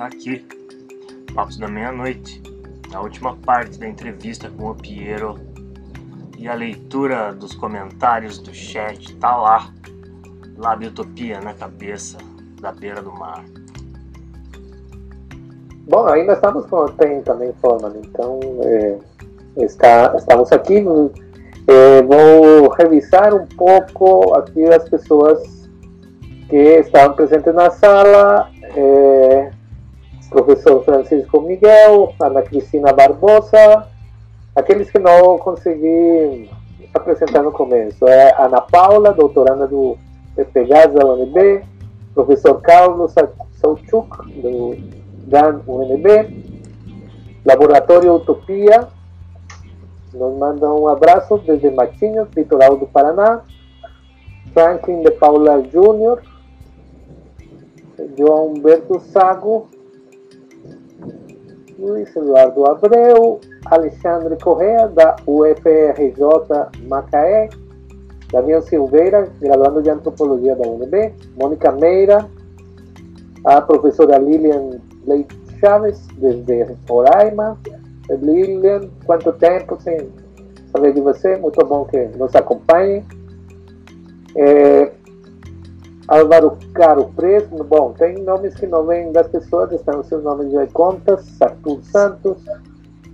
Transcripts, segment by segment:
aqui, Papos da Meia-Noite, a última parte da entrevista com o Piero e a leitura dos comentários do chat tá lá, lá Utopia na cabeça da beira do mar. Bom, ainda estamos com tem também forma, então é, está, estamos aqui. É, vou revisar um pouco aqui as pessoas que estavam presentes na sala. É, professor Francisco Miguel, Ana Cristina Barbosa, aqueles que não consegui apresentar no começo, é Ana Paula, doutoranda do PPGAS da UNB, professor Carlos Sauchuk, do GAN UNB, Laboratório Utopia, nos manda um abraço desde Matinhos, litoral do Paraná, Franklin de Paula Júnior, João Humberto Sago, Luiz Eduardo Abreu, Alexandre Correa, da UFRJ Macaé, Daniel Silveira, graduando de Antropologia da UNB, Mônica Meira, a professora Lilian Leite Chaves, desde Roraima. Lilian, quanto tempo sem saber de você? Muito bom que nos acompanhe. É, Álvaro Caro Preto, bom, tem nomes que não vêm das pessoas, estão os seus nomes de contas, Arthur Santos.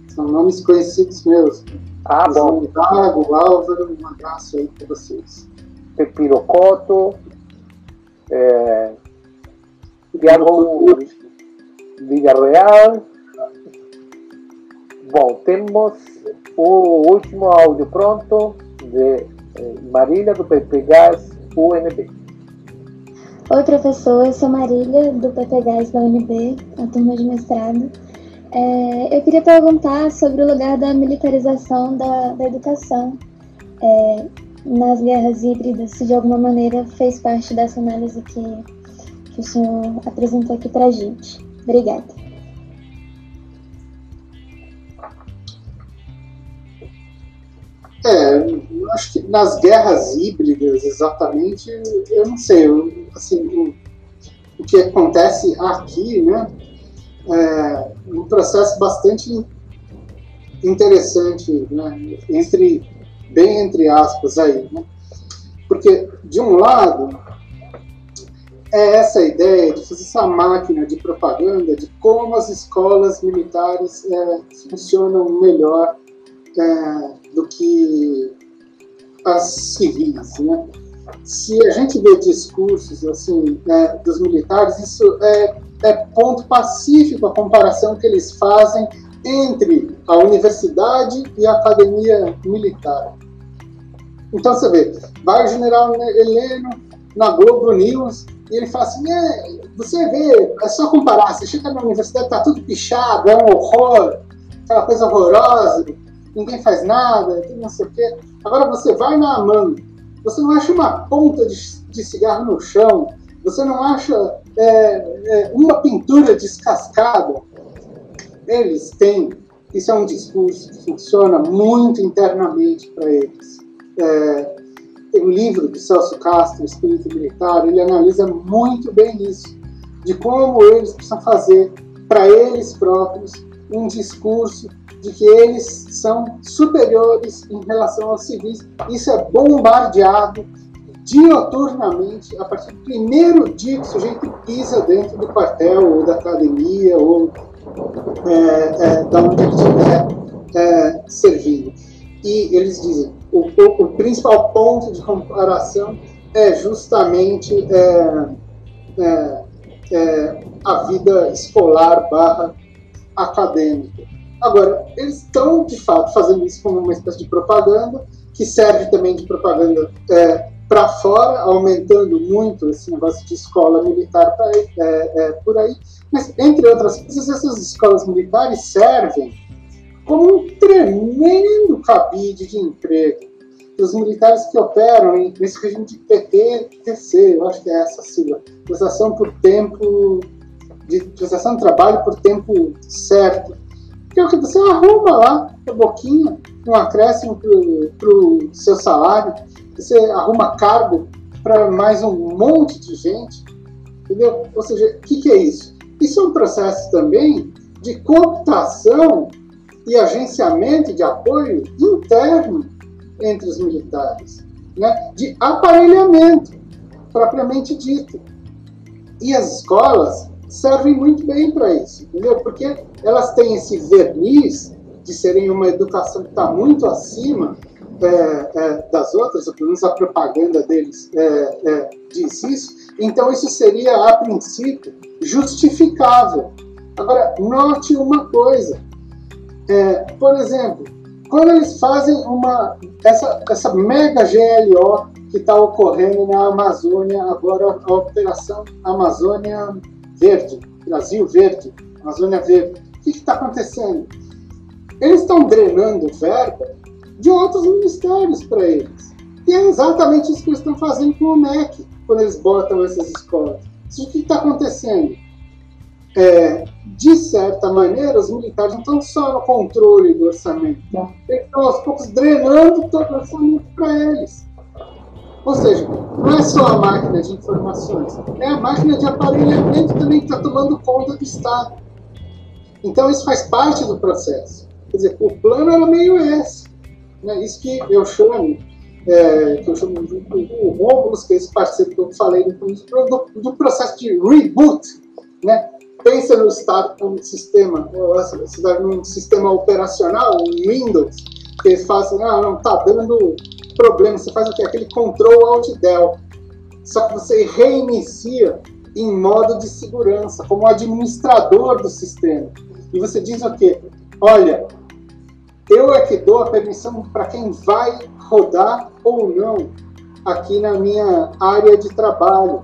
São nomes conhecidos meus. Ah, bom. Thiago, Álvaro, um abraço aí para vocês. Pepirocoto, é, Tiago Villarreal. Bom, temos o último áudio pronto de eh, Marília do PPGAS UNB. Oi, professor, eu sou Marília, do PPGás da UNB, a turma de mestrado. É, eu queria perguntar sobre o lugar da militarização da, da educação é, nas guerras híbridas, se de alguma maneira fez parte dessa análise que, que o senhor apresentou aqui para a gente. Obrigada. Acho que nas guerras híbridas, exatamente, eu não sei, eu, assim, o, o, que acontece aqui, né, é um processo bastante interessante, né, entre, bem entre aspas aí, né, porque, de um lado, é essa ideia de fazer essa máquina de propaganda de como as escolas militares é, funcionam melhor é, do que as civis, né? Se a gente vê discursos assim né, dos militares, isso é, é ponto pacífico a comparação que eles fazem entre a universidade e a academia militar. Então você vê, vai o general Heleno na Globo News e ele fala assim: é, você vê, é só comparar, você chega na universidade, tá tudo pichado, é um horror, aquela coisa horrorosa, ninguém faz nada, não sei o quê. Agora você vai na AMAN, você não acha uma ponta de, de cigarro no chão, você não acha é, é, uma pintura descascada. Eles têm, isso é um discurso que funciona muito internamente para eles. É, tem um livro de Celso Castro, Espírito Militar, ele analisa muito bem isso, de como eles precisam fazer para eles próprios um discurso de que eles são superiores em relação aos civis. Isso é bombardeado dioturnamente a partir do primeiro dia que o sujeito pisa dentro do quartel ou da academia ou é, é, da onde ele estiver é, servindo. E eles dizem o, o, o, principal ponto de comparação é justamente é, é, é, a vida escolar barra acadêmica. Agora, eles estão, de fato, fazendo isso como uma espécie de propaganda, que serve também de propaganda é, para fora, aumentando muito esse negócio de escola militar pra, é, é, por aí. Mas, entre outras coisas, essas escolas militares servem como um tremendo cabide de emprego os militares que operam nesse regime de PTTC, eu acho que é essa a sigla, prestação por tempo, de prestação de trabalho por tempo certo que o que você arruma lá a boquinha, um acréscimo para o seu salário, você arruma cargo para mais um monte de gente, entendeu? Ou seja, o que, que é isso? Isso é um processo também de cooptação e agenciamento de apoio interno entre os militares, né? de aparelhamento, propriamente dito. E as escolas servem muito bem para isso, entendeu? Porque elas têm esse verniz de serem uma educação que está muito acima é, é, das outras, pelo menos a propaganda deles é, é, diz isso, então isso seria, a princípio, justificável. Agora, note uma coisa, é, por exemplo, quando eles fazem uma essa, essa mega GLO que está ocorrendo na Amazônia, agora a Operação Amazônia Verde, Brasil Verde, Amazônia Verde, o que está acontecendo? Eles estão drenando verba de outros ministérios para eles. E é exatamente isso que eles estão fazendo com o MEC, quando eles botam essas escolas. Isso o que está acontecendo? é, de certa maneira, os militares não estão só no controle do orçamento, eles estão aos poucos drenando todo o orçamento para eles. Ou seja, não é só a máquina de informações, é a máquina de aparelhamento também que está tomando conta do Estado. Então, isso faz parte do processo. Quer dizer, o plano era meio esse. Né? Isso que eu chamo, é, que eu chamo de o Romulus, que é esse parceiro que eu falei do, do processo de reboot, né? pensa no Estado como sistema, num sistema operacional, um Windows, que eles fazem, ah, não, tá dando problema, você faz o quê? Aquele Control Alt Del. Só que você reinicia em modo de segurança, como administrador do sistema. E você diz o quê? Olha, eu é que dou a permissão para quem vai rodar ou não aqui na minha área de trabalho.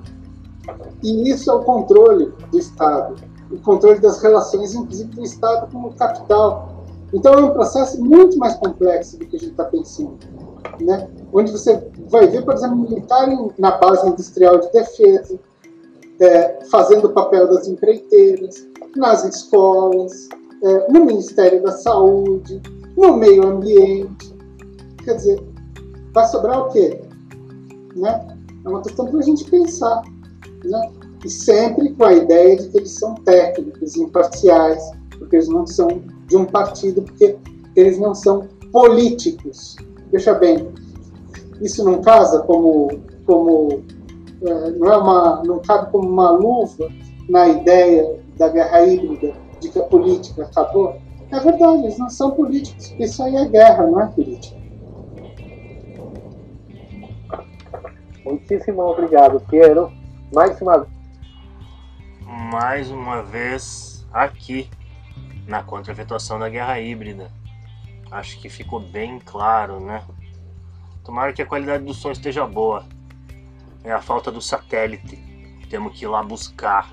E isso é o controle do Estado o controle das relações, inclusive do Estado com o capital. Então é um processo muito mais complexo do que a gente está pensando. Né? Onde você vai ver, por exemplo, militar na base industrial de defesa, é, fazendo o papel das empreiteiras, nas escolas, é, no Ministério da Saúde, no meio ambiente. Quer dizer, vai sobrar o quê? Né? É uma questão para a gente pensar. Né? e sempre com a ideia de que eles são técnicos, imparciais, porque eles não são de um partido, porque eles não são políticos. Veja bem, isso não casa como, como é, não é uma, não cabe como uma luva na ideia da guerra híbrida de que a política acabou. É verdade, eles não são políticos, porque isso aí é guerra, não é política. Muitíssimo obrigado, Piero. Mais uma mais uma vez aqui na contra-efetuação da guerra híbrida. Acho que ficou bem claro, né? Tomara que a qualidade do som esteja boa. É a falta do satélite. Temos que ir lá buscar.